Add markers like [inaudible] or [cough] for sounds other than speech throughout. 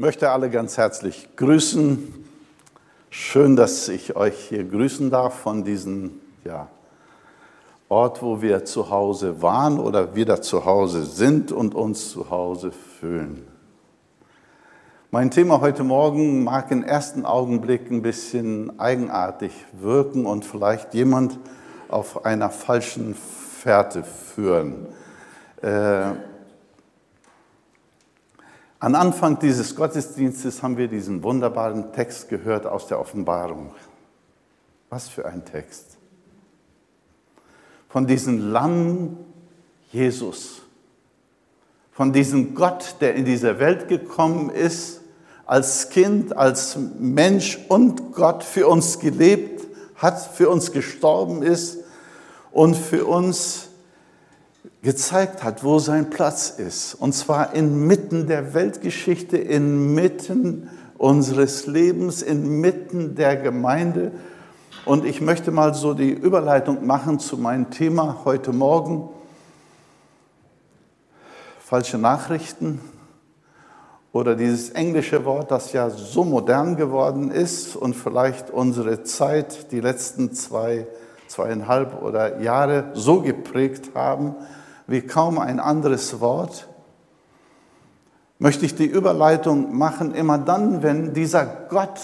möchte alle ganz herzlich grüßen. Schön, dass ich euch hier grüßen darf von diesem ja, Ort, wo wir zu Hause waren oder wieder zu Hause sind und uns zu Hause fühlen. Mein Thema heute Morgen mag im ersten Augenblick ein bisschen eigenartig wirken und vielleicht jemand auf einer falschen Fährte führen. Äh, an Anfang dieses Gottesdienstes haben wir diesen wunderbaren Text gehört aus der Offenbarung. Was für ein Text. Von diesem Lamm Jesus. Von diesem Gott, der in diese Welt gekommen ist, als Kind, als Mensch und Gott für uns gelebt hat, für uns gestorben ist und für uns gezeigt hat, wo sein Platz ist. Und zwar inmitten der Weltgeschichte, inmitten unseres Lebens, inmitten der Gemeinde. Und ich möchte mal so die Überleitung machen zu meinem Thema heute Morgen. Falsche Nachrichten oder dieses englische Wort, das ja so modern geworden ist und vielleicht unsere Zeit, die letzten zwei, zweieinhalb oder Jahre so geprägt haben, wie kaum ein anderes Wort, möchte ich die Überleitung machen, immer dann, wenn dieser Gott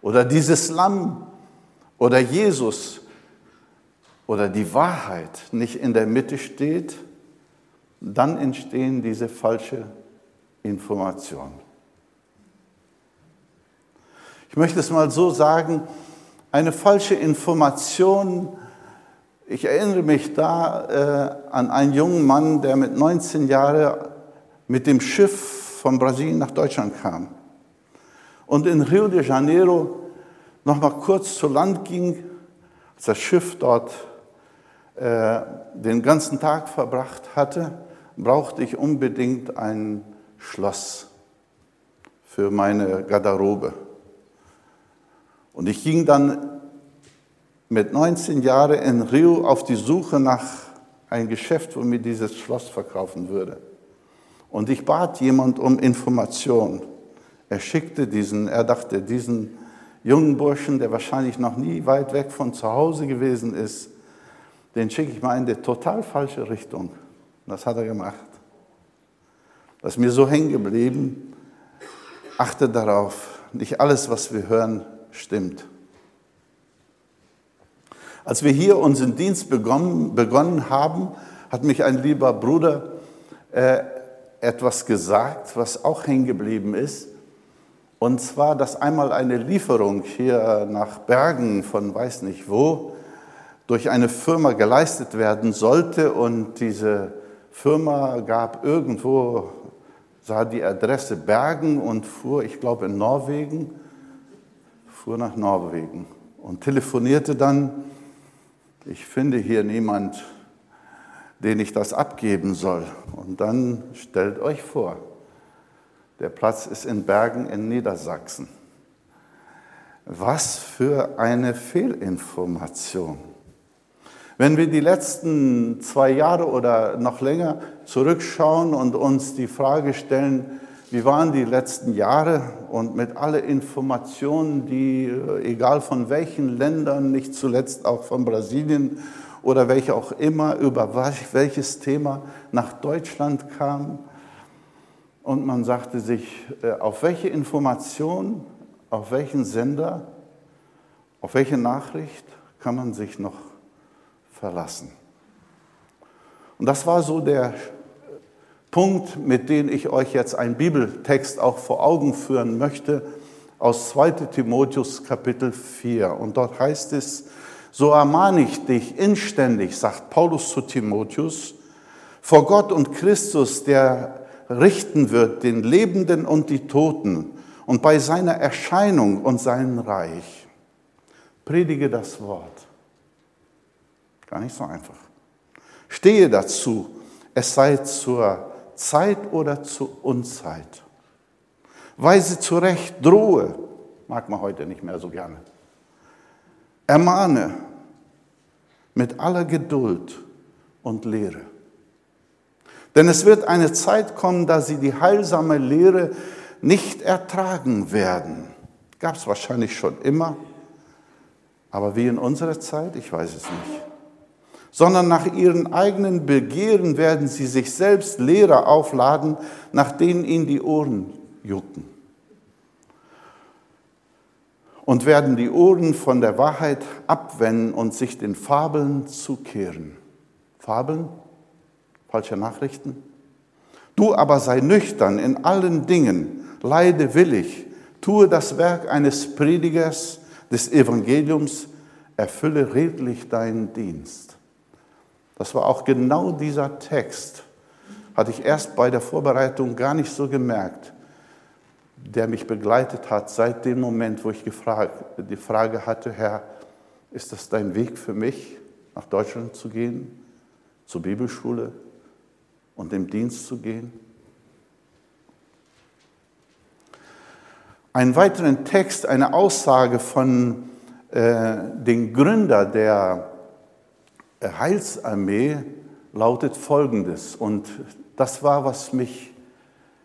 oder dieses Lamm oder Jesus oder die Wahrheit nicht in der Mitte steht, dann entstehen diese falsche Informationen. Ich möchte es mal so sagen, eine falsche Information ich erinnere mich da äh, an einen jungen Mann, der mit 19 Jahren mit dem Schiff von Brasilien nach Deutschland kam und in Rio de Janeiro noch mal kurz zu Land ging, als das Schiff dort äh, den ganzen Tag verbracht hatte, brauchte ich unbedingt ein Schloss für meine Garderobe. Und ich ging dann mit 19 Jahren in Rio auf die Suche nach einem Geschäft, wo mir dieses Schloss verkaufen würde. Und ich bat jemand um Information. Er schickte diesen, er dachte, diesen jungen Burschen, der wahrscheinlich noch nie weit weg von zu Hause gewesen ist, den schicke ich mal in die total falsche Richtung. Das hat er gemacht. Das ist mir so hängen geblieben. Achte darauf, nicht alles, was wir hören, stimmt. Als wir hier unseren Dienst begonnen, begonnen haben, hat mich ein lieber Bruder äh, etwas gesagt, was auch hängen geblieben ist. Und zwar, dass einmal eine Lieferung hier nach Bergen von weiß nicht wo durch eine Firma geleistet werden sollte. Und diese Firma gab irgendwo, sah die Adresse Bergen und fuhr, ich glaube in Norwegen, fuhr nach Norwegen und telefonierte dann ich finde hier niemand, den ich das abgeben soll. Und dann stellt euch vor, der Platz ist in Bergen in Niedersachsen. Was für eine Fehlinformation. Wenn wir die letzten zwei Jahre oder noch länger zurückschauen und uns die Frage stellen, wie waren die letzten Jahre und mit allen Informationen, die, äh, egal von welchen Ländern, nicht zuletzt auch von Brasilien oder welche auch immer, über welches Thema nach Deutschland kam. Und man sagte sich, äh, auf welche Information, auf welchen Sender, auf welche Nachricht kann man sich noch verlassen. Und das war so der Punkt, mit dem ich euch jetzt einen Bibeltext auch vor Augen führen möchte, aus 2 Timotheus Kapitel 4. Und dort heißt es, so ermahne ich dich inständig, sagt Paulus zu Timotheus, vor Gott und Christus, der richten wird den Lebenden und die Toten und bei seiner Erscheinung und seinem Reich. Predige das Wort. Gar nicht so einfach. Stehe dazu, es sei zur Zeit oder zu Unzeit. Weise zurecht, drohe, mag man heute nicht mehr so gerne. Ermahne mit aller Geduld und Lehre. Denn es wird eine Zeit kommen, da sie die heilsame Lehre nicht ertragen werden. Gab es wahrscheinlich schon immer, aber wie in unserer Zeit, ich weiß es nicht. Sondern nach ihren eigenen Begehren werden sie sich selbst Lehrer aufladen, nach denen ihnen die Ohren jucken. Und werden die Ohren von der Wahrheit abwenden und sich den Fabeln zukehren. Fabeln? Falsche Nachrichten? Du aber sei nüchtern in allen Dingen, leide willig, tue das Werk eines Predigers des Evangeliums, erfülle redlich deinen Dienst. Das war auch genau dieser Text, hatte ich erst bei der Vorbereitung gar nicht so gemerkt, der mich begleitet hat seit dem Moment, wo ich die Frage hatte, Herr, ist das dein Weg für mich, nach Deutschland zu gehen, zur Bibelschule, und im Dienst zu gehen? Einen weiteren Text, eine Aussage von äh, dem Gründer der Heilsarmee lautet folgendes. Und das war, was mich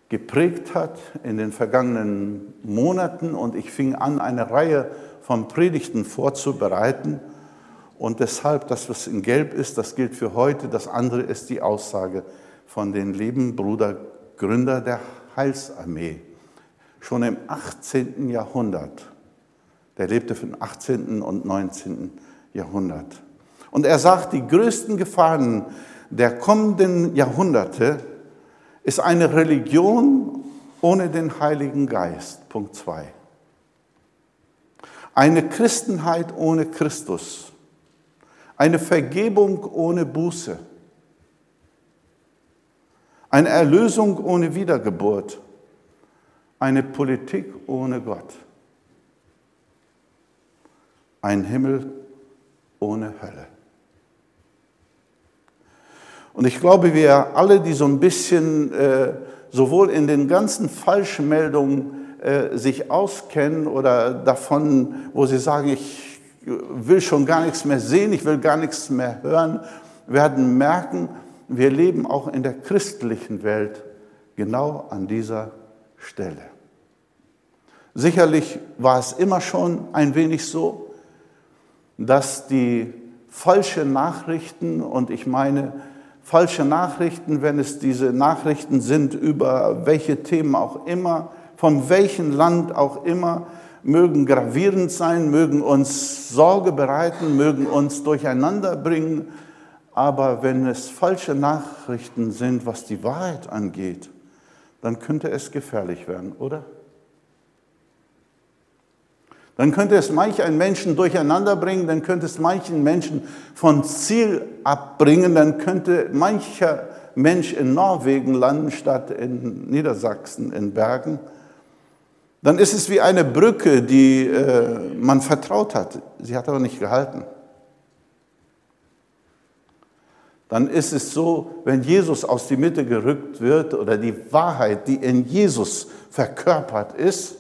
geprägt hat in den vergangenen Monaten. Und ich fing an, eine Reihe von Predigten vorzubereiten. Und deshalb, das, was in Gelb ist, das gilt für heute. Das andere ist die Aussage von den lieben Bruder Gründer der Heilsarmee. Schon im 18. Jahrhundert. Der lebte vom 18. und 19. Jahrhundert. Und er sagt, die größten Gefahren der kommenden Jahrhunderte ist eine Religion ohne den Heiligen Geist. Punkt 2. Eine Christenheit ohne Christus. Eine Vergebung ohne Buße eine Erlösung ohne Wiedergeburt. Eine Politik ohne Gott. Ein Himmel ohne Hölle. Und ich glaube, wir alle, die so ein bisschen äh, sowohl in den ganzen Falschmeldungen äh, sich auskennen oder davon, wo sie sagen, ich will schon gar nichts mehr sehen, ich will gar nichts mehr hören, werden merken, wir leben auch in der christlichen Welt genau an dieser Stelle. Sicherlich war es immer schon ein wenig so, dass die falsche Nachrichten, und ich meine falsche Nachrichten, wenn es diese Nachrichten sind über welche Themen auch immer, von welchem Land auch immer, mögen gravierend sein, mögen uns Sorge bereiten, mögen uns durcheinander bringen, aber wenn es falsche Nachrichten sind, was die Wahrheit angeht, dann könnte es gefährlich werden, oder? Dann könnte es manch einen Menschen durcheinander bringen, dann könnte es manchen Menschen von Ziel abbringen, dann könnte mancher Mensch in Norwegen landen statt in Niedersachsen, in Bergen. Dann ist es wie eine Brücke, die äh, man vertraut hat. Sie hat aber nicht gehalten. dann ist es so, wenn Jesus aus die Mitte gerückt wird oder die Wahrheit, die in Jesus verkörpert ist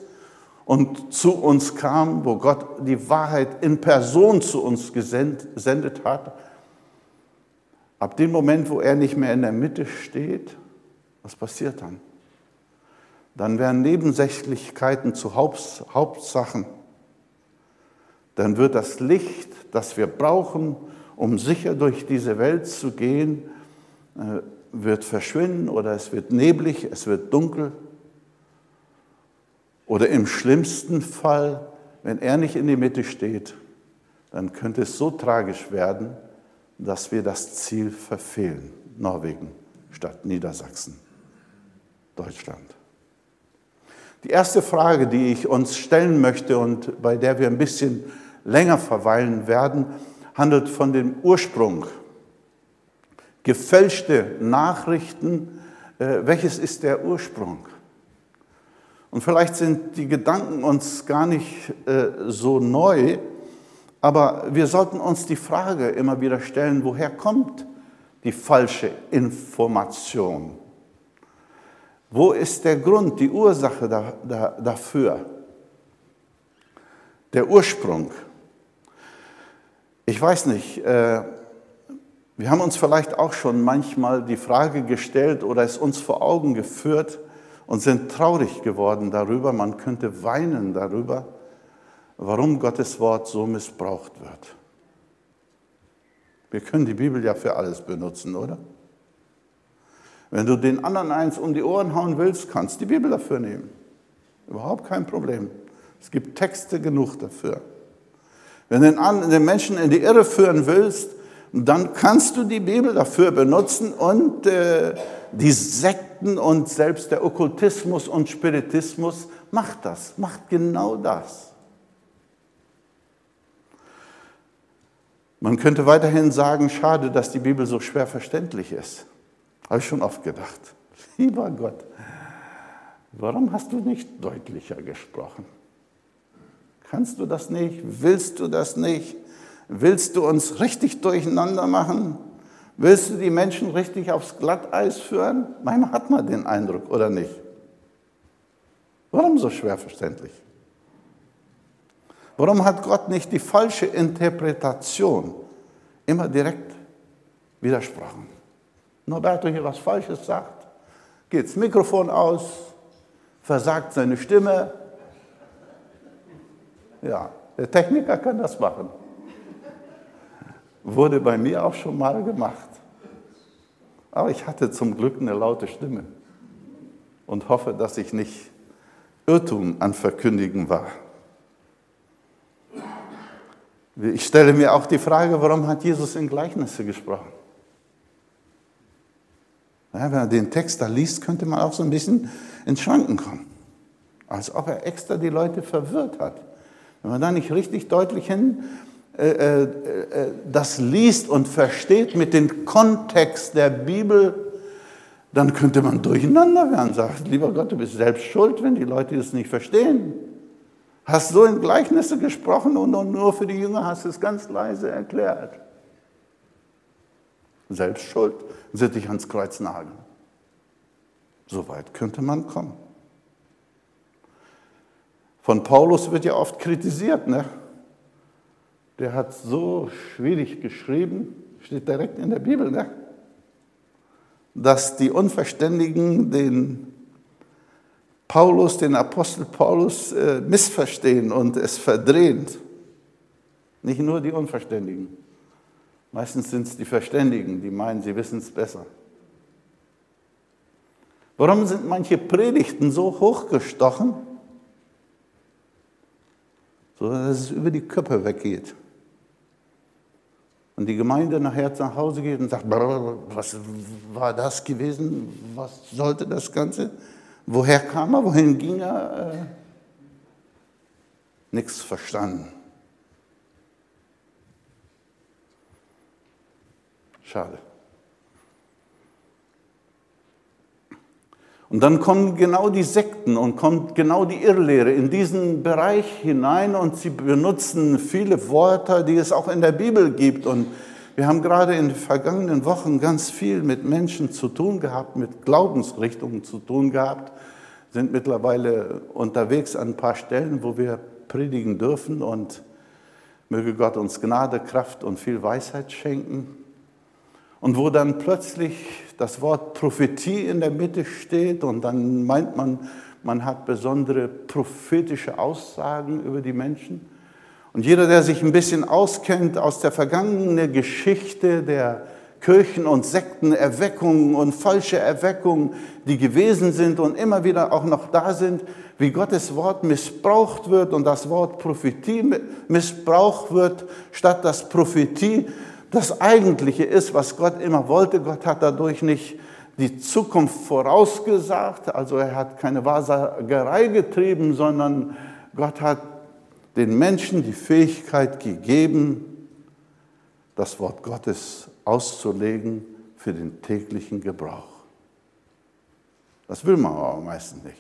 und zu uns kam, wo Gott die Wahrheit in Person zu uns gesendet hat, ab dem Moment, wo er nicht mehr in der Mitte steht, was passiert dann? Dann werden Nebensächlichkeiten zu Hauptsachen. Dann wird das Licht, das wir brauchen, um sicher durch diese Welt zu gehen, äh, wird verschwinden oder es wird neblig, es wird dunkel. Oder im schlimmsten Fall, wenn er nicht in die Mitte steht, dann könnte es so tragisch werden, dass wir das Ziel verfehlen. Norwegen statt Niedersachsen, Deutschland. Die erste Frage, die ich uns stellen möchte und bei der wir ein bisschen länger verweilen werden, handelt von dem Ursprung. Gefälschte Nachrichten, äh, welches ist der Ursprung? Und vielleicht sind die Gedanken uns gar nicht äh, so neu, aber wir sollten uns die Frage immer wieder stellen, woher kommt die falsche Information? Wo ist der Grund, die Ursache da, da, dafür? Der Ursprung. Ich weiß nicht, äh, wir haben uns vielleicht auch schon manchmal die Frage gestellt oder es uns vor Augen geführt und sind traurig geworden darüber, man könnte weinen darüber, warum Gottes Wort so missbraucht wird. Wir können die Bibel ja für alles benutzen, oder? Wenn du den anderen eins um die Ohren hauen willst, kannst du die Bibel dafür nehmen. Überhaupt kein Problem. Es gibt Texte genug dafür. Wenn du den Menschen in die Irre führen willst, dann kannst du die Bibel dafür benutzen und äh, die Sekten und selbst der Okkultismus und Spiritismus macht das, macht genau das. Man könnte weiterhin sagen, schade, dass die Bibel so schwer verständlich ist. Habe ich schon oft gedacht. [laughs] Lieber Gott, warum hast du nicht deutlicher gesprochen? Kannst du das nicht? Willst du das nicht? Willst du uns richtig durcheinander machen? Willst du die Menschen richtig aufs Glatteis führen? Manchmal hat man den Eindruck, oder nicht? Warum so schwer verständlich? Warum hat Gott nicht die falsche Interpretation immer direkt widersprochen? Norberto hier was Falsches sagt, geht das Mikrofon aus, versagt seine Stimme. Ja, der Techniker kann das machen. Wurde bei mir auch schon mal gemacht. Aber ich hatte zum Glück eine laute Stimme und hoffe, dass ich nicht Irrtum an Verkündigen war. Ich stelle mir auch die Frage, warum hat Jesus in Gleichnisse gesprochen? Ja, wenn man den Text da liest, könnte man auch so ein bisschen ins Schwanken kommen. Als ob er extra die Leute verwirrt hat. Wenn man da nicht richtig deutlich hin das liest und versteht mit dem Kontext der Bibel, dann könnte man durcheinander werden. Sagt, lieber Gott, du bist selbst schuld, wenn die Leute das nicht verstehen. Hast so in Gleichnisse gesprochen und nur für die Jünger hast du es ganz leise erklärt. Selbst schuld, sie dich ans Kreuz nageln. So weit könnte man kommen. Von Paulus wird ja oft kritisiert, ne? Der hat so schwierig geschrieben, steht direkt in der Bibel, ne? dass die Unverständigen den Paulus, den Apostel Paulus, äh, missverstehen und es verdrehen. Nicht nur die Unverständigen. Meistens sind es die Verständigen, die meinen, sie wissen es besser. Warum sind manche Predigten so hochgestochen, so dass es über die Köpfe weggeht? Und die Gemeinde nachher nach Hause geht und sagt, was war das gewesen? Was sollte das Ganze? Woher kam er? Wohin ging er? Äh, Nichts verstanden. Schade. Und dann kommen genau die Sekten und kommt genau die Irrlehre in diesen Bereich hinein und sie benutzen viele Worte, die es auch in der Bibel gibt. Und wir haben gerade in den vergangenen Wochen ganz viel mit Menschen zu tun gehabt, mit Glaubensrichtungen zu tun gehabt, sind mittlerweile unterwegs an ein paar Stellen, wo wir predigen dürfen und möge Gott uns Gnade, Kraft und viel Weisheit schenken. Und wo dann plötzlich das Wort Prophetie in der Mitte steht und dann meint man, man hat besondere prophetische Aussagen über die Menschen. Und jeder, der sich ein bisschen auskennt aus der vergangenen Geschichte der Kirchen- und Sektenerweckungen und falsche Erweckungen, die gewesen sind und immer wieder auch noch da sind, wie Gottes Wort missbraucht wird und das Wort Prophetie missbraucht wird, statt dass Prophetie das Eigentliche ist, was Gott immer wollte. Gott hat dadurch nicht die Zukunft vorausgesagt, also er hat keine Wahrsagerei getrieben, sondern Gott hat den Menschen die Fähigkeit gegeben, das Wort Gottes auszulegen für den täglichen Gebrauch. Das will man aber meistens nicht.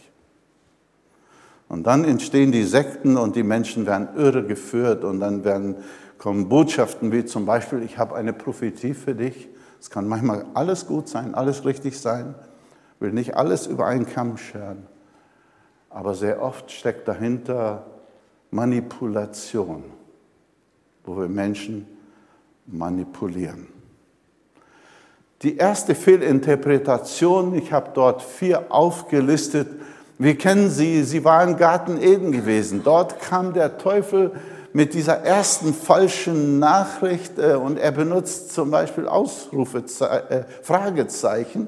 Und dann entstehen die Sekten und die Menschen werden irre geführt und dann werden, kommen Botschaften wie zum Beispiel, ich habe eine Prophetie für dich. Es kann manchmal alles gut sein, alles richtig sein, will nicht alles über einen Kamm scheren. Aber sehr oft steckt dahinter Manipulation, wo wir Menschen manipulieren. Die erste Fehlinterpretation, ich habe dort vier aufgelistet. Wir kennen sie, sie war im Garten Eden gewesen. Dort kam der Teufel mit dieser ersten falschen Nachricht äh, und er benutzt zum Beispiel Ausrufe, äh, Fragezeichen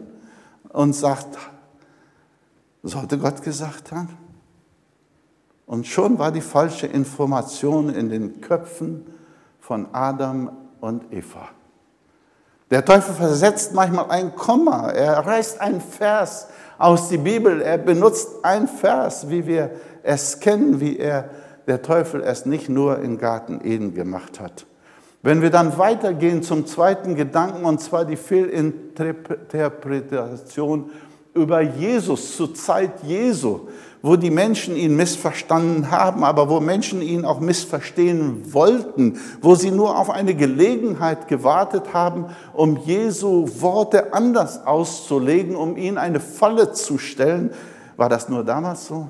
und sagt, sollte Gott gesagt haben? Und schon war die falsche Information in den Köpfen von Adam und Eva. Der Teufel versetzt manchmal ein Komma, er reißt ein Vers aus der Bibel, er benutzt ein Vers, wie wir es kennen, wie er, der Teufel es nicht nur in Garten Eden gemacht hat. Wenn wir dann weitergehen zum zweiten Gedanken, und zwar die Fehlinterpretation über Jesus zur Zeit Jesu, wo die Menschen ihn missverstanden haben, aber wo Menschen ihn auch missverstehen wollten, wo sie nur auf eine Gelegenheit gewartet haben, um Jesu Worte anders auszulegen, um ihn eine Falle zu stellen. War das nur damals so?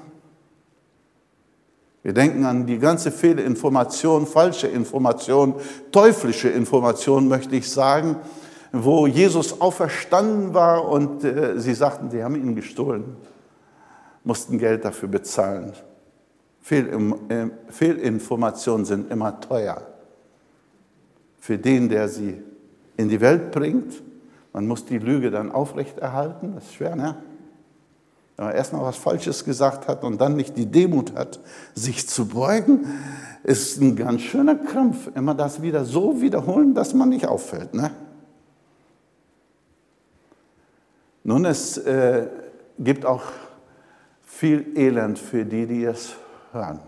Wir denken an die ganze Fehlinformation, falsche Information, teuflische Information, möchte ich sagen, wo Jesus auferstanden war und äh, sie sagten, sie haben ihn gestohlen mussten Geld dafür bezahlen. Äh, Fehlinformationen sind immer teuer. Für den, der sie in die Welt bringt, man muss die Lüge dann aufrechterhalten, das ist schwer, ne? Wenn man erstmal was Falsches gesagt hat und dann nicht die Demut hat, sich zu beugen, ist ein ganz schöner Krampf. Immer das wieder so wiederholen, dass man nicht auffällt. Ne? Nun, es äh, gibt auch viel Elend für die, die es hören.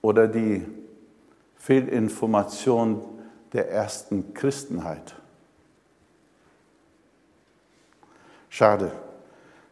Oder die Fehlinformation der ersten Christenheit. Schade,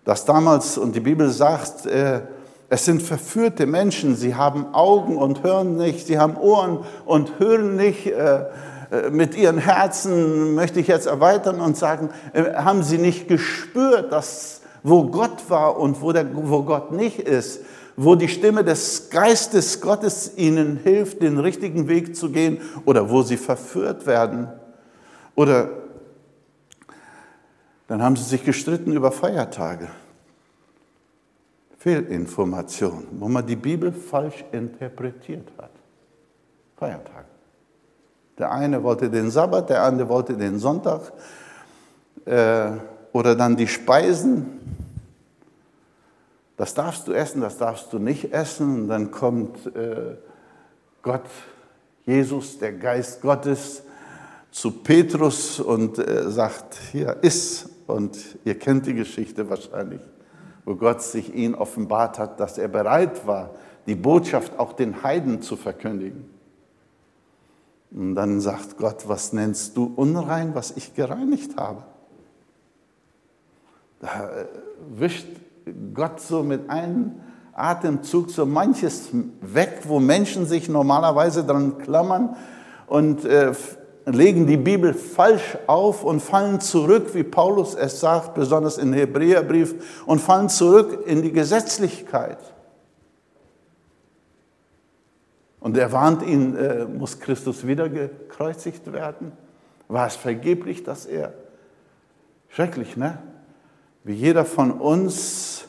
dass damals, und die Bibel sagt, äh, es sind verführte Menschen, sie haben Augen und hören nicht, sie haben Ohren und hören nicht. Äh, äh, mit ihren Herzen möchte ich jetzt erweitern und sagen, haben sie nicht gespürt, dass wo Gott war und wo, der, wo Gott nicht ist, wo die Stimme des Geistes Gottes ihnen hilft, den richtigen Weg zu gehen oder wo sie verführt werden. Oder dann haben sie sich gestritten über Feiertage. Fehlinformation, wo man die Bibel falsch interpretiert hat. Feiertage. Der eine wollte den Sabbat, der andere wollte den Sonntag. Äh, oder dann die Speisen. Das darfst du essen, das darfst du nicht essen. Und dann kommt äh, Gott, Jesus, der Geist Gottes, zu Petrus und äh, sagt, hier iss. Und ihr kennt die Geschichte wahrscheinlich, wo Gott sich ihn offenbart hat, dass er bereit war, die Botschaft auch den Heiden zu verkündigen. Und dann sagt Gott, was nennst du unrein, was ich gereinigt habe? Da äh, wischt Gott so mit einem Atemzug so manches weg, wo Menschen sich normalerweise dran klammern und äh, legen die Bibel falsch auf und fallen zurück, wie Paulus es sagt, besonders im Hebräerbrief, und fallen zurück in die Gesetzlichkeit. Und er warnt ihn, äh, muss Christus wieder gekreuzigt werden? War es vergeblich, dass er, schrecklich, ne? wie jeder von uns,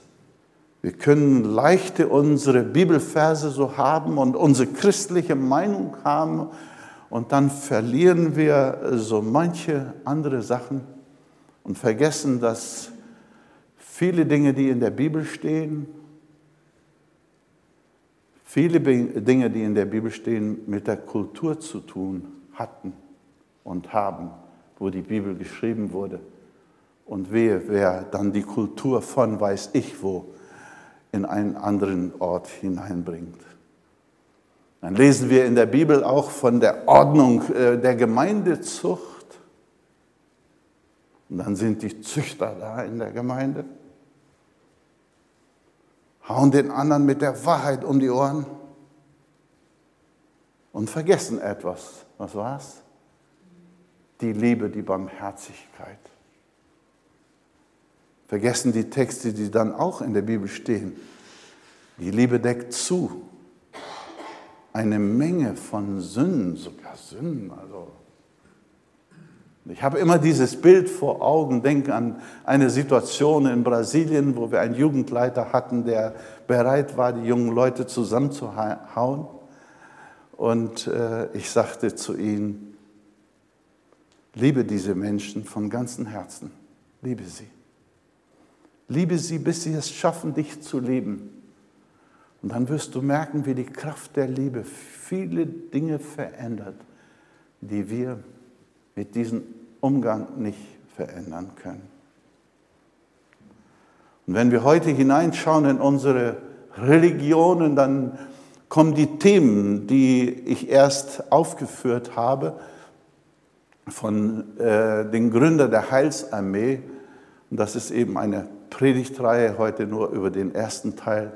wir können leichte unsere Bibelverse so haben und unsere christliche Meinung haben und dann verlieren wir so manche andere Sachen und vergessen, dass viele Dinge, die in der Bibel stehen, viele Dinge, die in der Bibel stehen, mit der Kultur zu tun hatten und haben, wo die Bibel geschrieben wurde. Und wehe, wer dann die Kultur von weiß ich wo in einen anderen Ort hineinbringt. Dann lesen wir in der Bibel auch von der Ordnung äh, der Gemeindezucht. Und dann sind die Züchter da in der Gemeinde, hauen den anderen mit der Wahrheit um die Ohren und vergessen etwas. Was war's? Die Liebe, die Barmherzigkeit vergessen die Texte, die dann auch in der Bibel stehen. Die Liebe deckt zu. Eine Menge von Sünden, sogar Sünden, also Ich habe immer dieses Bild vor Augen, denke an eine Situation in Brasilien, wo wir einen Jugendleiter hatten, der bereit war, die jungen Leute zusammenzuhauen. Und äh, ich sagte zu ihm, liebe diese Menschen von ganzem Herzen, liebe sie. Liebe sie, bis sie es schaffen, dich zu lieben. Und dann wirst du merken, wie die Kraft der Liebe viele Dinge verändert, die wir mit diesem Umgang nicht verändern können. Und wenn wir heute hineinschauen in unsere Religionen, dann kommen die Themen, die ich erst aufgeführt habe, von äh, den Gründer der Heilsarmee. Und das ist eben eine Predigtreihe heute nur über den ersten Teil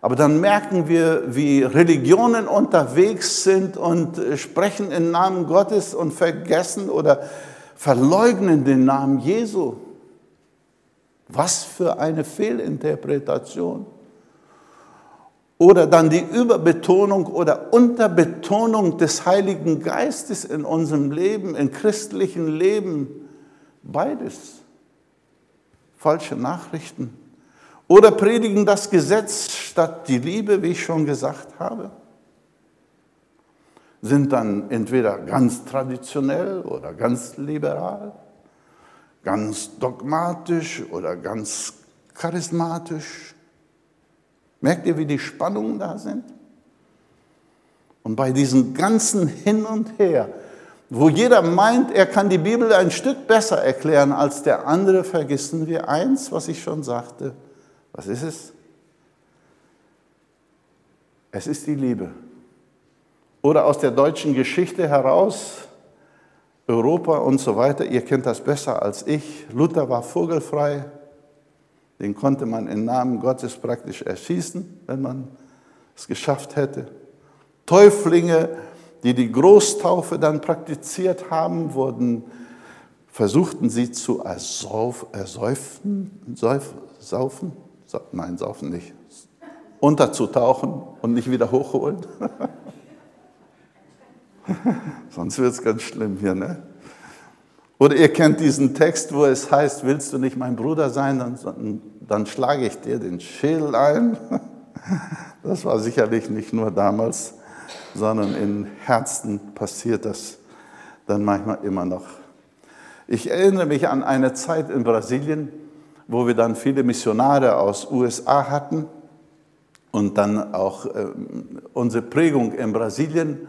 aber dann merken wir, wie Religionen unterwegs sind und sprechen im Namen Gottes und vergessen oder verleugnen den Namen Jesu. Was für eine Fehlinterpretation. Oder dann die Überbetonung oder Unterbetonung des Heiligen Geistes in unserem Leben, im christlichen Leben. Beides. Falsche Nachrichten. Oder predigen das Gesetz statt die Liebe, wie ich schon gesagt habe. Sind dann entweder ganz traditionell oder ganz liberal, ganz dogmatisch oder ganz charismatisch. Merkt ihr, wie die Spannungen da sind? Und bei diesem ganzen Hin und Her, wo jeder meint, er kann die Bibel ein Stück besser erklären als der andere, vergessen wir eins, was ich schon sagte. Was ist es? Es ist die Liebe. Oder aus der deutschen Geschichte heraus, Europa und so weiter, ihr kennt das besser als ich. Luther war vogelfrei, den konnte man im Namen Gottes praktisch erschießen, wenn man es geschafft hätte. Täuflinge, die die Großtaufe dann praktiziert haben, wurden, versuchten sie zu ersäufen, saufen, nein, saufen nicht, unterzutauchen und nicht wieder hochholen. [laughs] Sonst wird es ganz schlimm hier, ne? Oder ihr kennt diesen Text, wo es heißt, willst du nicht mein Bruder sein, dann, dann schlage ich dir den Schädel ein. [laughs] Das war sicherlich nicht nur damals, sondern in Herzen passiert das dann manchmal immer noch. Ich erinnere mich an eine Zeit in Brasilien, wo wir dann viele Missionare aus USA hatten und dann auch äh, unsere Prägung in Brasilien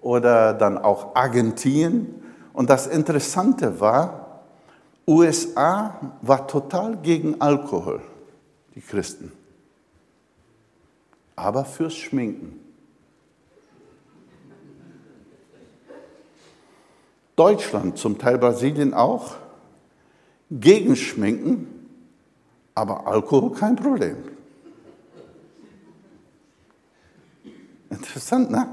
oder dann auch Argentinien. Und das Interessante war, USA war total gegen Alkohol, die Christen, aber fürs Schminken. Deutschland, zum Teil Brasilien auch, gegen Schminken, aber Alkohol kein Problem. Interessant, ne?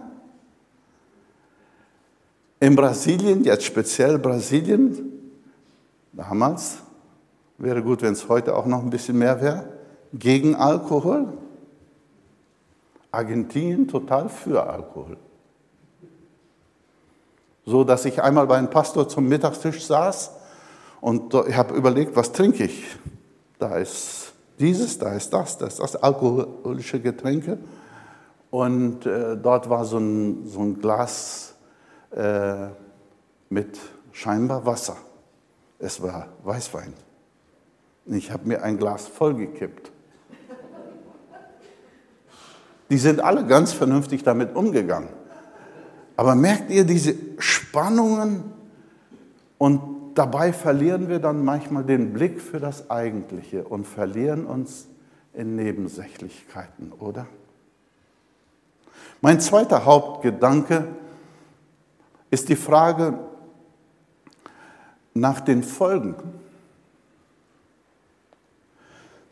In Brasilien, jetzt speziell Brasilien, damals, wäre gut, wenn es heute auch noch ein bisschen mehr wäre, gegen Alkohol. Argentinien total für Alkohol. So dass ich einmal bei einem Pastor zum Mittagstisch saß und ich habe überlegt, was trinke ich? Da ist dieses, da ist das, das ist das, alkoholische Getränke. Und äh, dort war so ein, so ein Glas äh, mit scheinbar Wasser. Es war Weißwein. Ich habe mir ein Glas vollgekippt. Die sind alle ganz vernünftig damit umgegangen. Aber merkt ihr diese Spannungen und dabei verlieren wir dann manchmal den Blick für das Eigentliche und verlieren uns in Nebensächlichkeiten, oder? Mein zweiter Hauptgedanke ist die Frage nach den Folgen.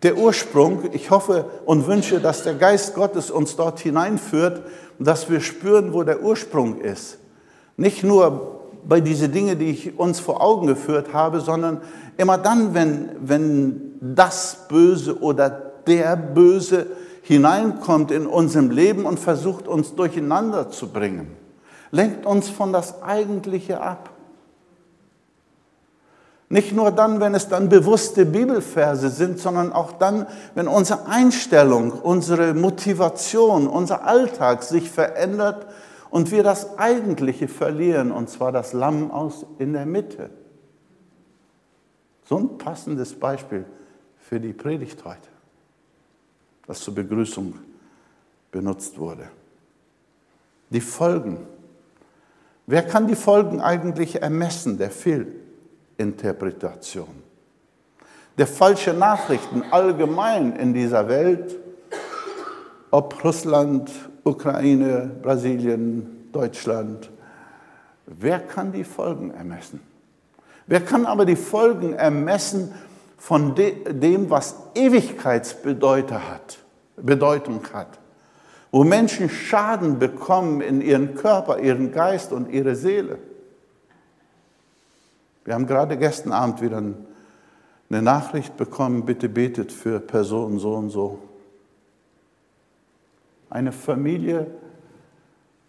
Der Ursprung, ich hoffe und wünsche, dass der Geist Gottes uns dort hineinführt, dass wir spüren, wo der Ursprung ist. Nicht nur bei diesen Dingen, die ich uns vor Augen geführt habe, sondern immer dann, wenn, wenn das Böse oder der Böse hineinkommt in unserem Leben und versucht, uns durcheinander zu bringen. Lenkt uns von das Eigentliche ab. Nicht nur dann, wenn es dann bewusste Bibelverse sind, sondern auch dann, wenn unsere Einstellung, unsere Motivation, unser Alltag sich verändert und wir das Eigentliche verlieren, und zwar das Lamm aus in der Mitte. So ein passendes Beispiel für die Predigt heute, das zur Begrüßung benutzt wurde. Die Folgen. Wer kann die Folgen eigentlich ermessen der Fehlinterpretation? Der falsche Nachrichten allgemein in dieser Welt, ob Russland, Ukraine, Brasilien, Deutschland, wer kann die Folgen ermessen? Wer kann aber die Folgen ermessen von dem, was Ewigkeitsbedeutung hat? Bedeutung hat? wo Menschen Schaden bekommen in ihren Körper, ihren Geist und ihre Seele. Wir haben gerade gestern Abend wieder eine Nachricht bekommen, bitte betet für Person so und so. Eine Familie,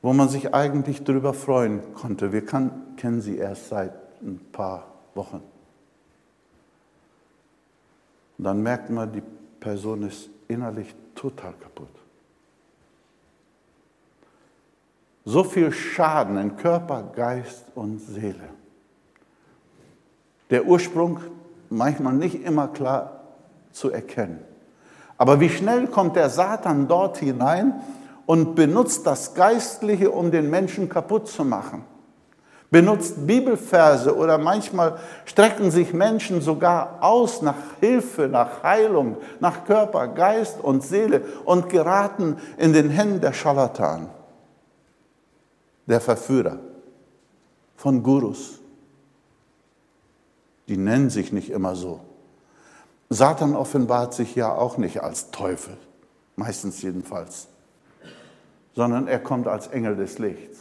wo man sich eigentlich darüber freuen konnte. Wir kann, kennen sie erst seit ein paar Wochen. Und dann merkt man, die Person ist innerlich total kaputt. so viel Schaden in Körper, Geist und Seele. Der Ursprung manchmal nicht immer klar zu erkennen. Aber wie schnell kommt der Satan dort hinein und benutzt das Geistliche, um den Menschen kaputt zu machen? Benutzt Bibelverse oder manchmal strecken sich Menschen sogar aus nach Hilfe, nach Heilung, nach Körper, Geist und Seele und geraten in den Händen der Scharlatan der Verführer von Gurus. Die nennen sich nicht immer so. Satan offenbart sich ja auch nicht als Teufel, meistens jedenfalls, sondern er kommt als Engel des Lichts.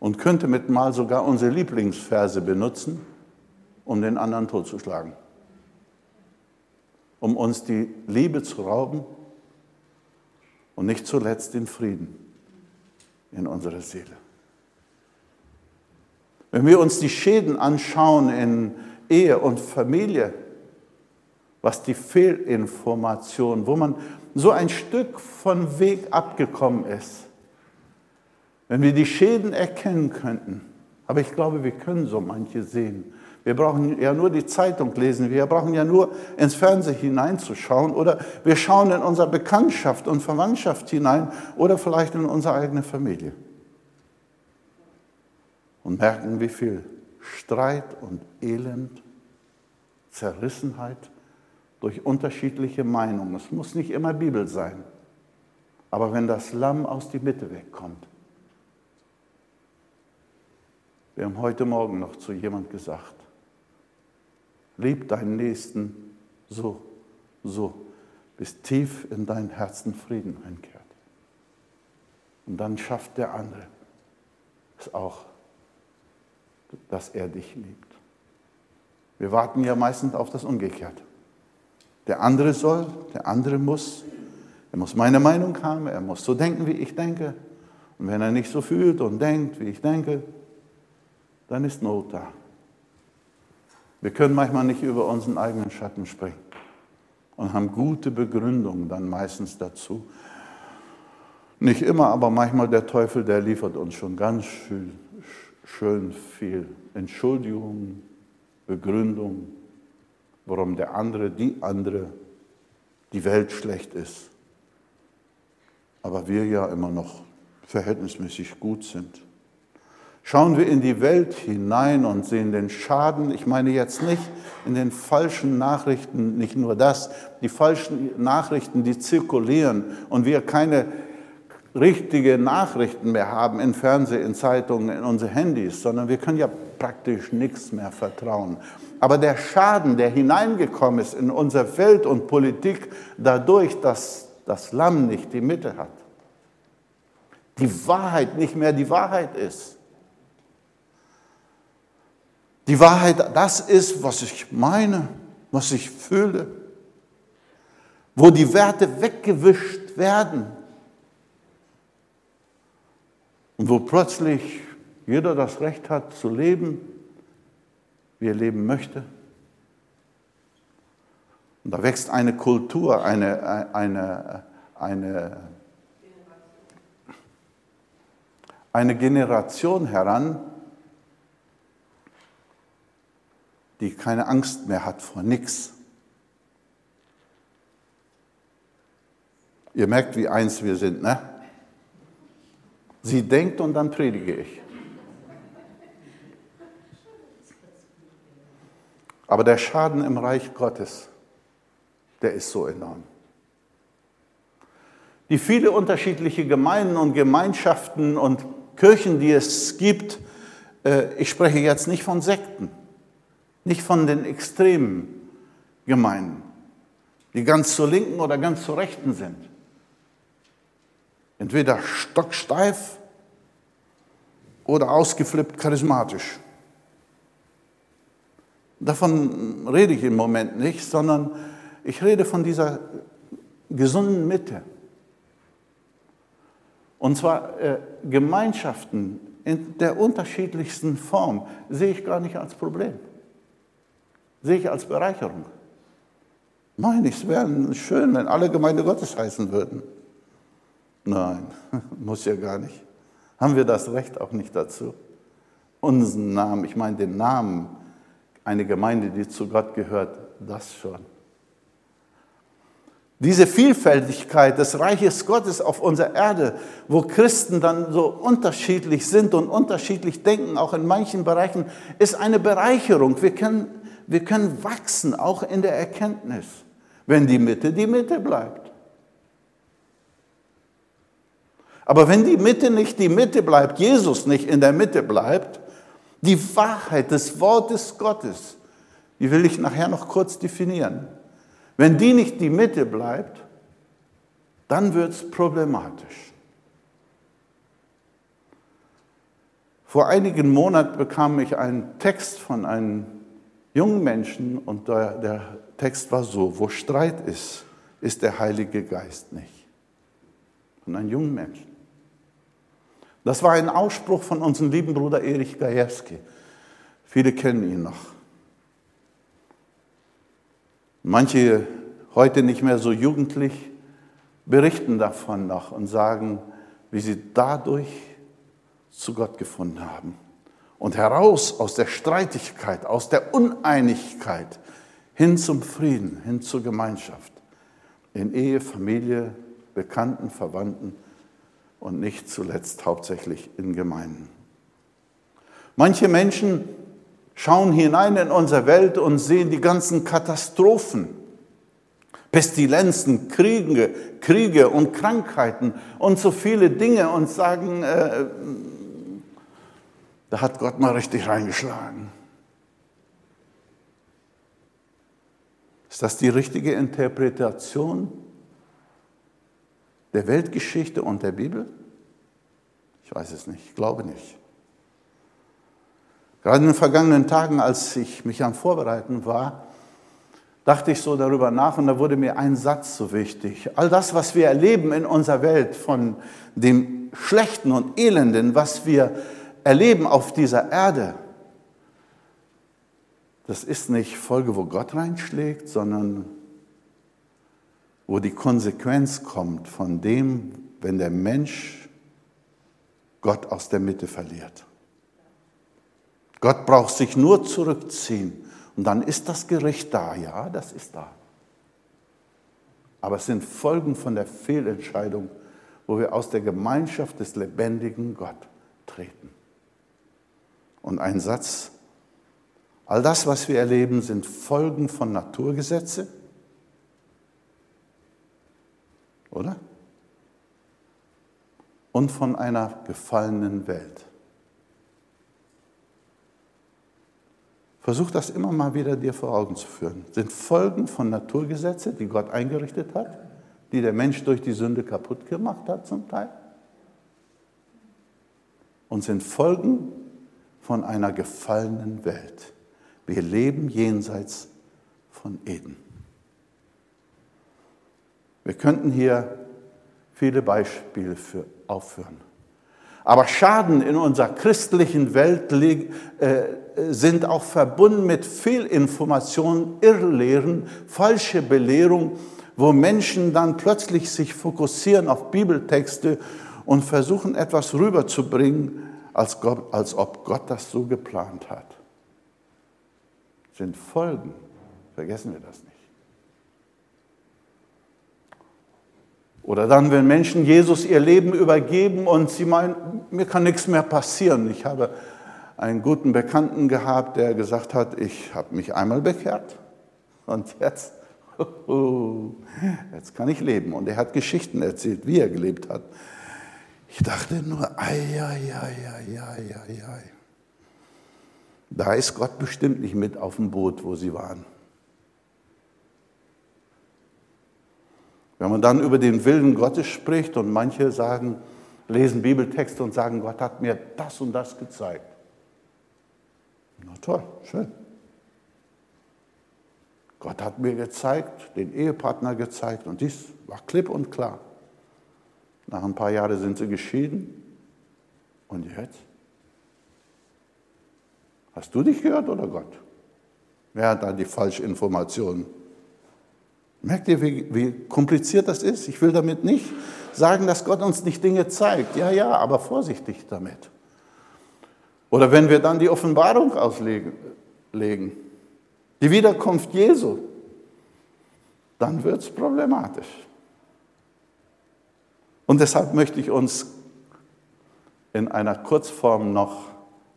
Und könnte mit mal sogar unsere Lieblingsverse benutzen, um den anderen totzuschlagen. Um uns die Liebe zu rauben und nicht zuletzt den Frieden in unserer Seele. Wenn wir uns die Schäden anschauen in Ehe und Familie, was die Fehlinformation, wo man so ein Stück von Weg abgekommen ist, wenn wir die Schäden erkennen könnten, aber ich glaube, wir können so manche sehen, wir brauchen ja nur die Zeitung lesen, wir brauchen ja nur ins Fernsehen hineinzuschauen oder wir schauen in unsere Bekanntschaft und Verwandtschaft hinein oder vielleicht in unsere eigene Familie. Und merken, wie viel Streit und Elend, Zerrissenheit durch unterschiedliche Meinungen. Es muss nicht immer Bibel sein. Aber wenn das Lamm aus die Mitte wegkommt, wir haben heute Morgen noch zu jemand gesagt, Lieb deinen Nächsten so, so, bis tief in dein Herzen Frieden einkehrt. Und dann schafft der andere es auch, dass er dich liebt. Wir warten ja meistens auf das Umgekehrte. Der andere soll, der andere muss, er muss meine Meinung haben, er muss so denken, wie ich denke. Und wenn er nicht so fühlt und denkt, wie ich denke, dann ist Not da. Wir können manchmal nicht über unseren eigenen Schatten springen und haben gute Begründungen dann meistens dazu. Nicht immer, aber manchmal der Teufel, der liefert uns schon ganz schön, schön viel Entschuldigung, Begründung, warum der andere, die andere, die Welt schlecht ist. Aber wir ja immer noch verhältnismäßig gut sind. Schauen wir in die Welt hinein und sehen den Schaden. Ich meine jetzt nicht in den falschen Nachrichten, nicht nur das, die falschen Nachrichten, die zirkulieren und wir keine richtige Nachrichten mehr haben in Fernsehen, in Zeitungen, in unsere Handys, sondern wir können ja praktisch nichts mehr vertrauen. Aber der Schaden, der hineingekommen ist in unser Welt und Politik, dadurch, dass das Lamm nicht die Mitte hat, die Wahrheit nicht mehr die Wahrheit ist, die Wahrheit, das ist, was ich meine, was ich fühle. Wo die Werte weggewischt werden. Und wo plötzlich jeder das Recht hat zu leben, wie er leben möchte. Und da wächst eine Kultur, eine, eine, eine, eine Generation heran, die keine Angst mehr hat vor nichts. Ihr merkt, wie eins wir sind, ne? Sie denkt und dann predige ich. Aber der Schaden im Reich Gottes, der ist so enorm. Die viele unterschiedliche Gemeinden und Gemeinschaften und Kirchen, die es gibt, äh, ich spreche jetzt nicht von Sekten, nicht von den extremen Gemeinden, die ganz zur linken oder ganz zur rechten sind. Entweder stocksteif oder ausgeflippt charismatisch. Davon rede ich im Moment nicht, sondern ich rede von dieser gesunden Mitte. Und zwar äh, Gemeinschaften in der unterschiedlichsten Form sehe ich gar nicht als Problem. Sehe ich als Bereicherung. Nein, es wäre schön, wenn alle Gemeinde Gottes heißen würden. Nein, [laughs] muss ja gar nicht. Haben wir das Recht auch nicht dazu? Unseren Namen, ich meine den Namen, eine Gemeinde, die zu Gott gehört, das schon. Diese Vielfältigkeit des Reiches Gottes auf unserer Erde, wo Christen dann so unterschiedlich sind und unterschiedlich denken, auch in manchen Bereichen, ist eine Bereicherung. Wir können, wir können wachsen, auch in der Erkenntnis, wenn die Mitte die Mitte bleibt. Aber wenn die Mitte nicht die Mitte bleibt, Jesus nicht in der Mitte bleibt, die Wahrheit des Wortes Gottes, die will ich nachher noch kurz definieren. Wenn die nicht die Mitte bleibt, dann wird es problematisch. Vor einigen Monaten bekam ich einen Text von einem jungen Menschen und der, der Text war so, wo Streit ist, ist der Heilige Geist nicht. Von einem jungen Menschen. Das war ein Ausspruch von unserem lieben Bruder Erich Gajewski. Viele kennen ihn noch. Manche heute nicht mehr so jugendlich berichten davon noch und sagen, wie sie dadurch zu Gott gefunden haben. Und heraus aus der Streitigkeit, aus der Uneinigkeit hin zum Frieden, hin zur Gemeinschaft. In Ehe, Familie, Bekannten, Verwandten und nicht zuletzt hauptsächlich in Gemeinden. Manche Menschen schauen hinein in unsere Welt und sehen die ganzen Katastrophen, Pestilenzen, Kriege, Kriege und Krankheiten und so viele Dinge und sagen, äh, da hat Gott mal richtig reingeschlagen. Ist das die richtige Interpretation der Weltgeschichte und der Bibel? Ich weiß es nicht, ich glaube nicht. Gerade in den vergangenen Tagen, als ich mich am Vorbereiten war, dachte ich so darüber nach und da wurde mir ein Satz so wichtig. All das, was wir erleben in unserer Welt, von dem Schlechten und Elenden, was wir erleben auf dieser Erde, das ist nicht Folge, wo Gott reinschlägt, sondern wo die Konsequenz kommt von dem, wenn der Mensch Gott aus der Mitte verliert. Gott braucht sich nur zurückziehen und dann ist das Gericht da. Ja, das ist da. Aber es sind Folgen von der Fehlentscheidung, wo wir aus der Gemeinschaft des lebendigen Gott treten. Und ein Satz, all das, was wir erleben, sind Folgen von Naturgesetze oder? Und von einer gefallenen Welt. Versuch das immer mal wieder dir vor Augen zu führen. Sind Folgen von Naturgesetze, die Gott eingerichtet hat, die der Mensch durch die Sünde kaputt gemacht hat zum Teil. Und sind Folgen von einer gefallenen Welt. Wir leben jenseits von Eden. Wir könnten hier viele Beispiele für aufführen. Aber Schaden in unserer christlichen Welt äh, sind auch verbunden mit Fehlinformationen, Irrlehren, falsche Belehrung, wo Menschen dann plötzlich sich fokussieren auf Bibeltexte und versuchen etwas rüberzubringen, als, Gott, als ob Gott das so geplant hat. Sind Folgen, vergessen wir das nicht. Oder dann, wenn Menschen Jesus ihr Leben übergeben und sie meinen, mir kann nichts mehr passieren. Ich habe einen guten Bekannten gehabt, der gesagt hat, ich habe mich einmal bekehrt und jetzt, [laughs] jetzt kann ich leben. Und er hat Geschichten erzählt, wie er gelebt hat. Ich dachte nur, ei, ei, ei, ei, ei, ei, ei. Da ist Gott bestimmt nicht mit auf dem Boot, wo sie waren. Wenn man dann über den Willen Gottes spricht und manche sagen, lesen Bibeltexte und sagen, Gott hat mir das und das gezeigt. Na toll, schön. Gott hat mir gezeigt, den Ehepartner gezeigt und dies war klipp und klar. Nach ein paar Jahren sind sie geschieden. Und jetzt? Hast du dich gehört oder Gott? Wer hat da die Falschinformationen? Merkt ihr, wie, wie kompliziert das ist? Ich will damit nicht sagen, dass Gott uns nicht Dinge zeigt. Ja, ja, aber vorsichtig damit. Oder wenn wir dann die Offenbarung auslegen, die Wiederkunft Jesu, dann wird es problematisch. Und deshalb möchte ich uns in einer Kurzform noch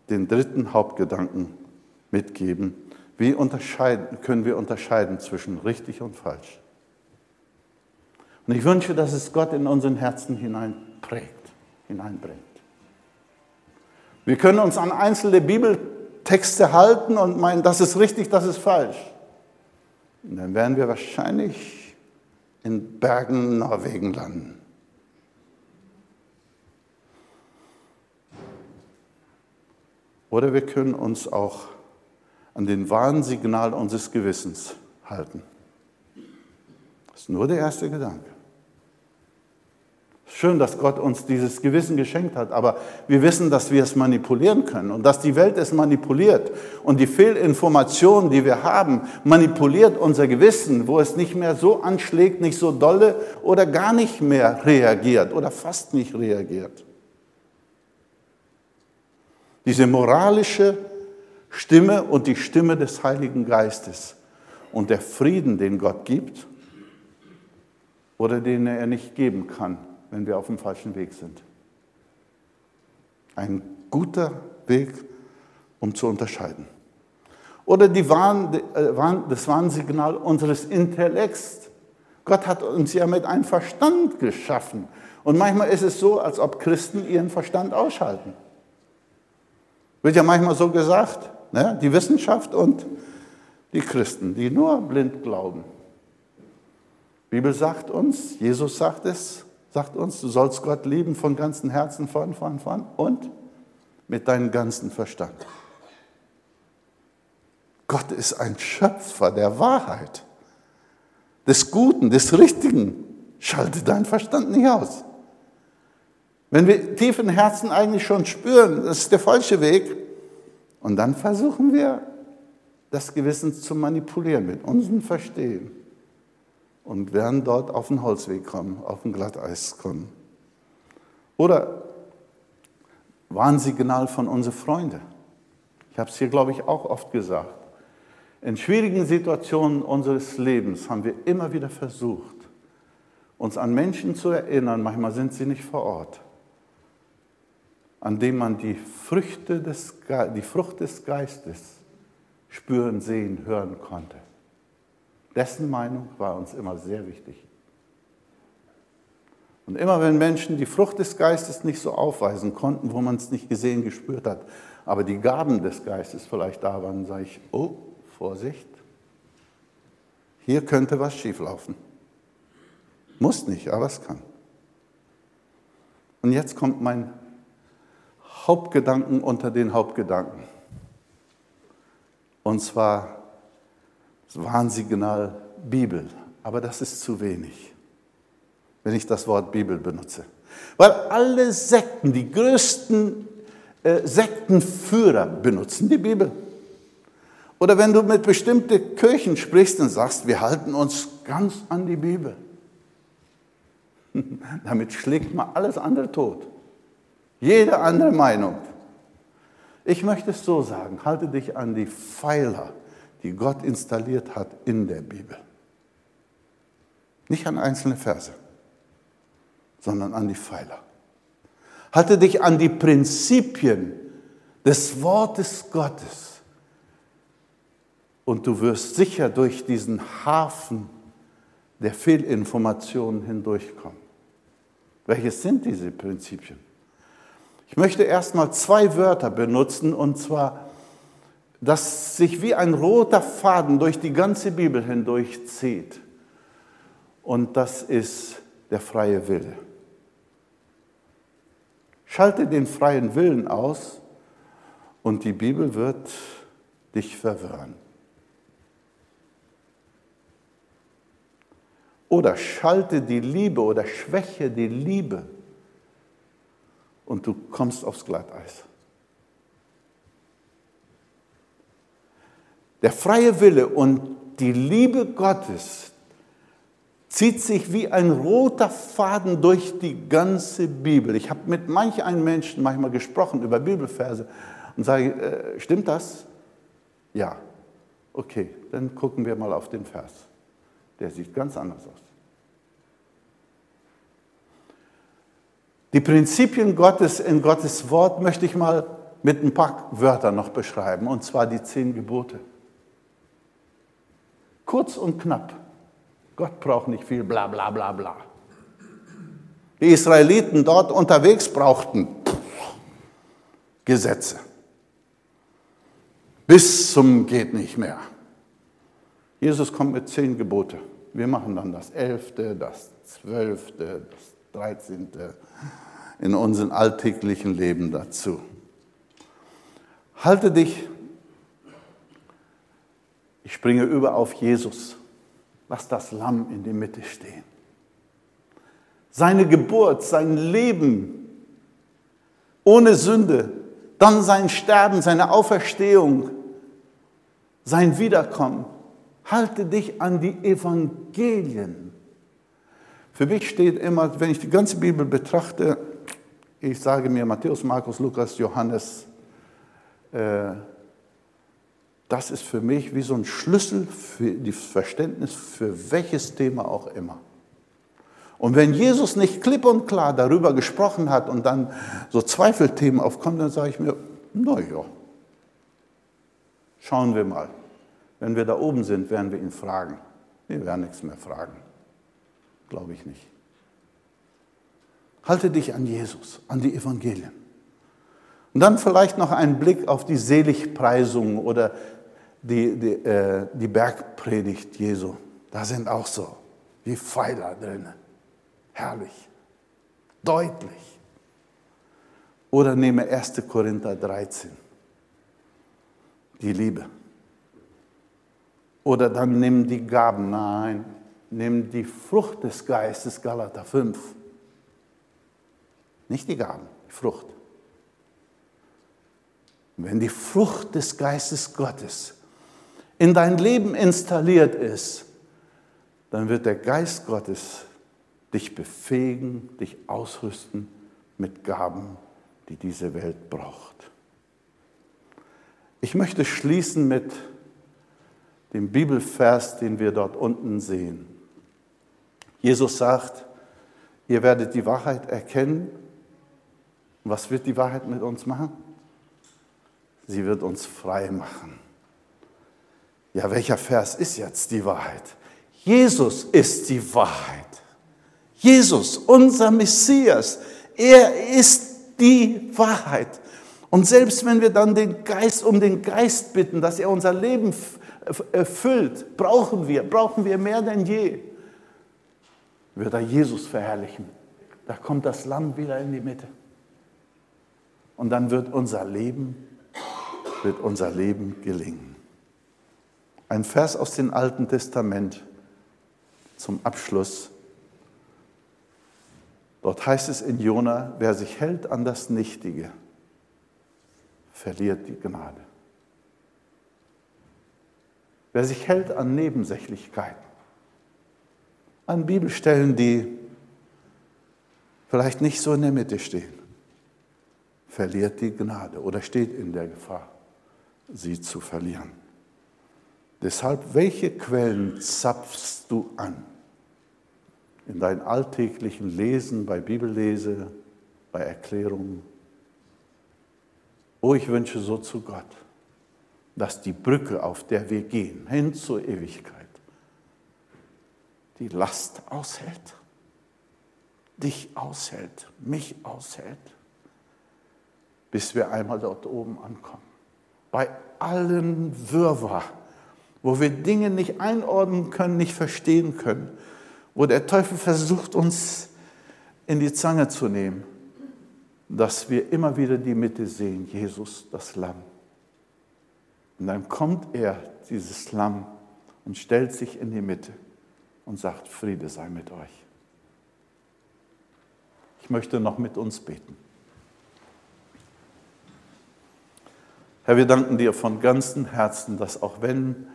den dritten Hauptgedanken mitgeben, wie unterscheiden, können wir unterscheiden zwischen richtig und falsch? Und ich wünsche, dass es Gott in unseren Herzen hineinprägt, hineinbringt. Wir können uns an einzelne Bibeltexte halten und meinen, das ist richtig, das ist falsch. Und dann werden wir wahrscheinlich in Bergen Norwegen landen. Oder wir können uns auch an den Warnsignal unseres Gewissens halten. Das ist nur der erste Gedanke. Schön, dass Gott uns dieses Gewissen geschenkt hat, aber wir wissen, dass wir es manipulieren können und dass die Welt es manipuliert. Und die Fehlinformation, die wir haben, manipuliert unser Gewissen, wo es nicht mehr so anschlägt, nicht so dolle oder gar nicht mehr reagiert oder fast nicht reagiert. Diese moralische Stimme und die Stimme des Heiligen Geistes und der Frieden, den Gott gibt oder den er nicht geben kann, wenn wir auf dem falschen Weg sind. Ein guter Weg, um zu unterscheiden. Oder die Warn, äh, das Warnsignal unseres Intellekts. Gott hat uns ja mit einem Verstand geschaffen. Und manchmal ist es so, als ob Christen ihren Verstand ausschalten. Wird ja manchmal so gesagt. Ne? Die Wissenschaft und die Christen, die nur blind glauben. Die Bibel sagt uns, Jesus sagt es, sagt uns, du sollst Gott lieben von ganzem Herzen, von, von, von und mit deinem ganzen Verstand. Gott ist ein Schöpfer der Wahrheit, des Guten, des Richtigen. Schalte deinen Verstand nicht aus. Wenn wir tief im Herzen eigentlich schon spüren, das ist der falsche Weg, und dann versuchen wir, das Gewissen zu manipulieren mit unserem Verstehen und werden dort auf den Holzweg kommen, auf den Glatteis kommen. Oder Warnsignal von unseren Freunden. Ich habe es hier, glaube ich, auch oft gesagt. In schwierigen Situationen unseres Lebens haben wir immer wieder versucht, uns an Menschen zu erinnern, manchmal sind sie nicht vor Ort, an dem man die, Früchte des, die Frucht des Geistes spüren, sehen, hören konnte. Dessen Meinung war uns immer sehr wichtig. Und immer wenn Menschen die Frucht des Geistes nicht so aufweisen konnten, wo man es nicht gesehen, gespürt hat, aber die Gaben des Geistes vielleicht da waren, sage ich, oh, Vorsicht, hier könnte was schieflaufen. Muss nicht, aber es kann. Und jetzt kommt mein Hauptgedanken unter den Hauptgedanken. Und zwar das Warnsignal Bibel. Aber das ist zu wenig, wenn ich das Wort Bibel benutze. Weil alle Sekten, die größten äh, Sektenführer benutzen die Bibel. Oder wenn du mit bestimmten Kirchen sprichst und sagst, wir halten uns ganz an die Bibel. [laughs] Damit schlägt man alles andere tot. Jede andere Meinung. Ich möchte es so sagen, halte dich an die Pfeiler, die Gott installiert hat in der Bibel. Nicht an einzelne Verse, sondern an die Pfeiler. Halte dich an die Prinzipien des Wortes Gottes. Und du wirst sicher durch diesen Hafen der Fehlinformationen hindurchkommen. Welches sind diese Prinzipien? Ich möchte erstmal zwei Wörter benutzen, und zwar, dass sich wie ein roter Faden durch die ganze Bibel hindurchzieht. Und das ist der freie Wille. Schalte den freien Willen aus und die Bibel wird dich verwirren. Oder schalte die Liebe oder schwäche die Liebe und du kommst aufs Glatteis. Der freie Wille und die Liebe Gottes zieht sich wie ein roter Faden durch die ganze Bibel. Ich habe mit manch einem Menschen manchmal gesprochen über Bibelverse und sage, äh, stimmt das? Ja. Okay, dann gucken wir mal auf den Vers. Der sieht ganz anders aus. Die Prinzipien Gottes in Gottes Wort möchte ich mal mit ein paar Wörtern noch beschreiben, und zwar die zehn Gebote. Kurz und knapp. Gott braucht nicht viel bla bla bla bla. Die Israeliten dort unterwegs brauchten Gesetze. Bis zum geht nicht mehr. Jesus kommt mit zehn Gebote. Wir machen dann das elfte, das zwölfte, das dreizehnte in unserem alltäglichen Leben dazu. Halte dich, ich springe über auf Jesus. Lass das Lamm in die Mitte stehen. Seine Geburt, sein Leben ohne Sünde, dann sein Sterben, seine Auferstehung, sein Wiederkommen. Halte dich an die Evangelien. Für mich steht immer, wenn ich die ganze Bibel betrachte, ich sage mir Matthäus, Markus, Lukas, Johannes, äh, das ist für mich wie so ein Schlüssel für das Verständnis für welches Thema auch immer. Und wenn Jesus nicht klipp und klar darüber gesprochen hat und dann so Zweifelthemen aufkommen, dann sage ich mir, naja, schauen wir mal. Wenn wir da oben sind, werden wir ihn fragen. Wir werden nichts mehr fragen. Glaube ich nicht. Halte dich an Jesus, an die Evangelien. Und dann vielleicht noch einen Blick auf die Seligpreisung oder die, die, äh, die Bergpredigt Jesu. Da sind auch so wie Pfeiler drin. Herrlich, deutlich. Oder nehme 1. Korinther 13, die Liebe. Oder dann nimm die Gaben, nein, nimm die Frucht des Geistes, Galater 5. Nicht die Gaben, die Frucht. Wenn die Frucht des Geistes Gottes in dein Leben installiert ist, dann wird der Geist Gottes dich befähigen, dich ausrüsten mit Gaben, die diese Welt braucht. Ich möchte schließen mit dem Bibelvers, den wir dort unten sehen. Jesus sagt, ihr werdet die Wahrheit erkennen was wird die Wahrheit mit uns machen? Sie wird uns frei machen. Ja, welcher Vers ist jetzt die Wahrheit? Jesus ist die Wahrheit. Jesus, unser Messias, er ist die Wahrheit. Und selbst wenn wir dann den Geist um den Geist bitten, dass er unser Leben erfüllt, brauchen wir, brauchen wir mehr denn je, wird er Jesus verherrlichen. Da kommt das Lamm wieder in die Mitte. Und dann wird unser Leben, wird unser Leben gelingen. Ein Vers aus dem Alten Testament zum Abschluss. Dort heißt es in Jona, wer sich hält an das Nichtige, verliert die Gnade. wer sich hält an Nebensächlichkeiten, an Bibelstellen, die vielleicht nicht so in der Mitte stehen, verliert die Gnade oder steht in der Gefahr, sie zu verlieren. Deshalb, welche Quellen zapfst du an? In deinem alltäglichen Lesen, bei Bibellese, bei Erklärungen? Oh, ich wünsche so zu Gott, dass die Brücke, auf der wir gehen, hin zur Ewigkeit, die Last aushält, dich aushält, mich aushält, bis wir einmal dort oben ankommen. Bei allen Wirrwarr, wo wir Dinge nicht einordnen können, nicht verstehen können, wo der Teufel versucht, uns in die Zange zu nehmen, dass wir immer wieder die Mitte sehen, Jesus, das Lamm. Und dann kommt er, dieses Lamm, und stellt sich in die Mitte und sagt, Friede sei mit euch. Ich möchte noch mit uns beten. Herr, wir danken dir von ganzem Herzen, dass auch wenn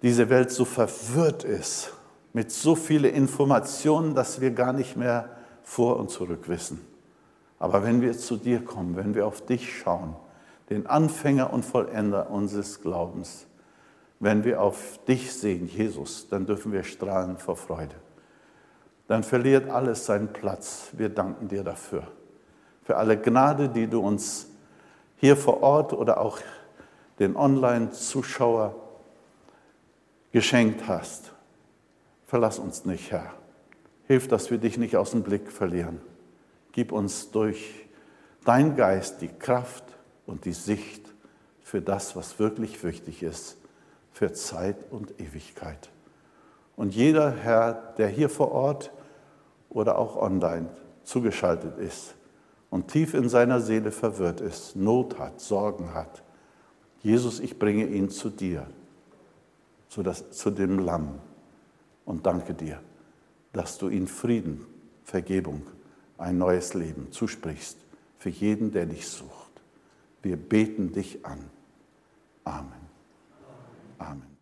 diese Welt so verwirrt ist, mit so vielen Informationen, dass wir gar nicht mehr vor und zurück wissen. Aber wenn wir zu dir kommen, wenn wir auf dich schauen, den Anfänger und Vollender unseres Glaubens, wenn wir auf dich sehen, Jesus, dann dürfen wir strahlen vor Freude. Dann verliert alles seinen Platz. Wir danken dir dafür. Für alle Gnade, die du uns hier vor Ort oder auch den Online-Zuschauer geschenkt hast. Verlass uns nicht, Herr. Hilf, dass wir dich nicht aus dem Blick verlieren. Gib uns durch dein Geist die Kraft und die Sicht für das, was wirklich wichtig ist, für Zeit und Ewigkeit. Und jeder Herr, der hier vor Ort oder auch online zugeschaltet ist und tief in seiner Seele verwirrt ist, Not hat, Sorgen hat, Jesus, ich bringe ihn zu dir zu, das, zu dem Lamm und danke dir, dass du ihm Frieden, Vergebung, ein neues Leben zusprichst für jeden, der dich sucht. Wir beten dich an. Amen. Amen.